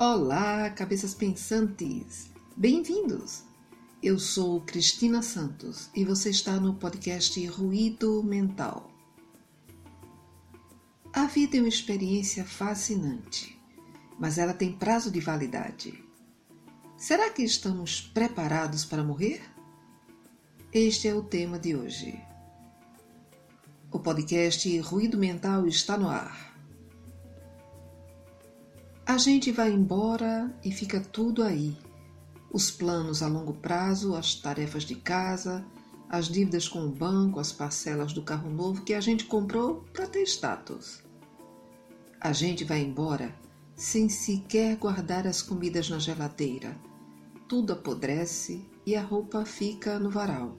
Olá, cabeças pensantes! Bem-vindos! Eu sou Cristina Santos e você está no podcast Ruído Mental. A vida é uma experiência fascinante, mas ela tem prazo de validade. Será que estamos preparados para morrer? Este é o tema de hoje. O podcast Ruído Mental está no ar. A gente vai embora e fica tudo aí. Os planos a longo prazo, as tarefas de casa, as dívidas com o banco, as parcelas do carro novo que a gente comprou para ter status. A gente vai embora sem sequer guardar as comidas na geladeira. Tudo apodrece e a roupa fica no varal.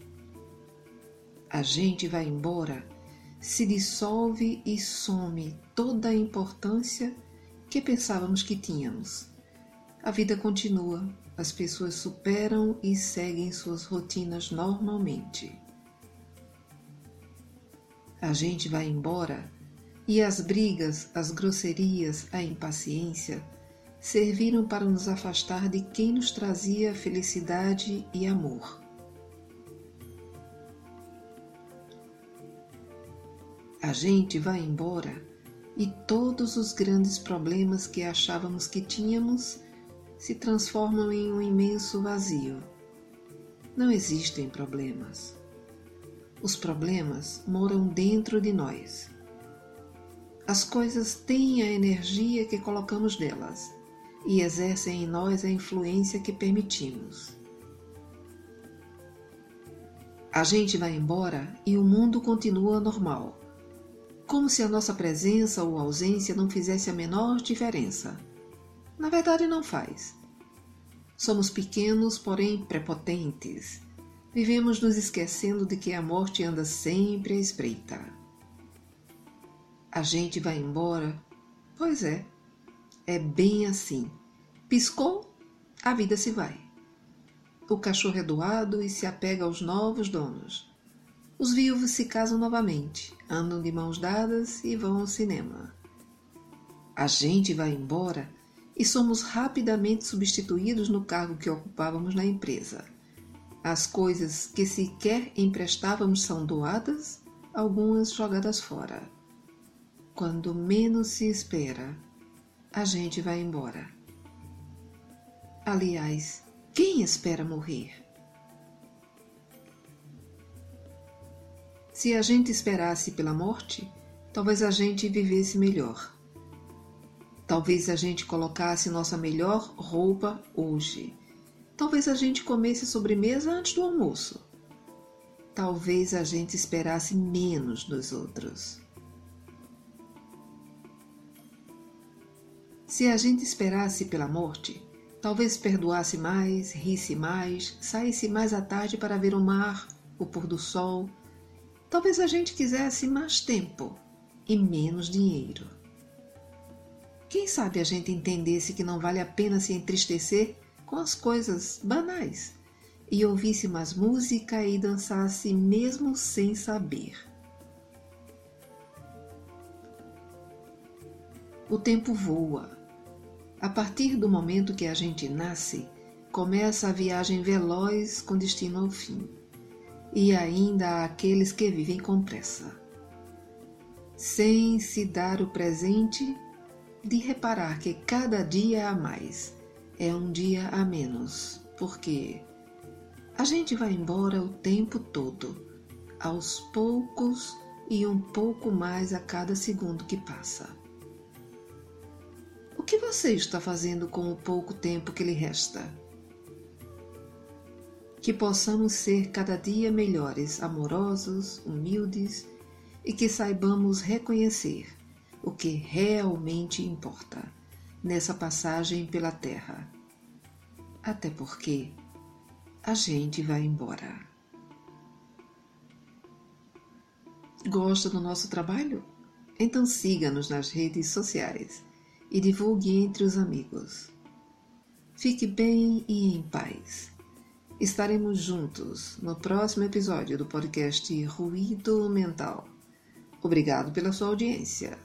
A gente vai embora, se dissolve e some toda a importância que pensávamos que tínhamos. A vida continua, as pessoas superam e seguem suas rotinas normalmente. A gente vai embora e as brigas, as grosserias, a impaciência serviram para nos afastar de quem nos trazia felicidade e amor. A gente vai embora e todos os grandes problemas que achávamos que tínhamos se transformam em um imenso vazio. Não existem problemas. Os problemas moram dentro de nós. As coisas têm a energia que colocamos nelas e exercem em nós a influência que permitimos. A gente vai embora e o mundo continua normal como se a nossa presença ou ausência não fizesse a menor diferença. Na verdade, não faz. Somos pequenos, porém prepotentes. Vivemos nos esquecendo de que a morte anda sempre à espreita. A gente vai embora? Pois é, é bem assim. Piscou, a vida se vai. O cachorro é doado e se apega aos novos donos. Os viúvos se casam novamente, andam de mãos dadas e vão ao cinema. A gente vai embora e somos rapidamente substituídos no cargo que ocupávamos na empresa. As coisas que sequer emprestávamos são doadas, algumas jogadas fora. Quando menos se espera, a gente vai embora. Aliás, quem espera morrer? Se a gente esperasse pela morte, talvez a gente vivesse melhor. Talvez a gente colocasse nossa melhor roupa hoje. Talvez a gente comesse sobremesa antes do almoço. Talvez a gente esperasse menos dos outros. Se a gente esperasse pela morte, talvez perdoasse mais, risse mais, saísse mais à tarde para ver o mar, o pôr do sol, Talvez a gente quisesse mais tempo e menos dinheiro. Quem sabe a gente entendesse que não vale a pena se entristecer com as coisas banais e ouvisse mais música e dançasse mesmo sem saber. O tempo voa. A partir do momento que a gente nasce, começa a viagem veloz com destino ao fim e ainda há aqueles que vivem com pressa, sem se dar o presente de reparar que cada dia a mais é um dia a menos, porque a gente vai embora o tempo todo, aos poucos e um pouco mais a cada segundo que passa. O que você está fazendo com o pouco tempo que lhe resta? Que possamos ser cada dia melhores, amorosos, humildes e que saibamos reconhecer o que realmente importa nessa passagem pela Terra. Até porque a gente vai embora. Gosta do nosso trabalho? Então siga-nos nas redes sociais e divulgue entre os amigos. Fique bem e em paz. Estaremos juntos no próximo episódio do podcast Ruído Mental. Obrigado pela sua audiência.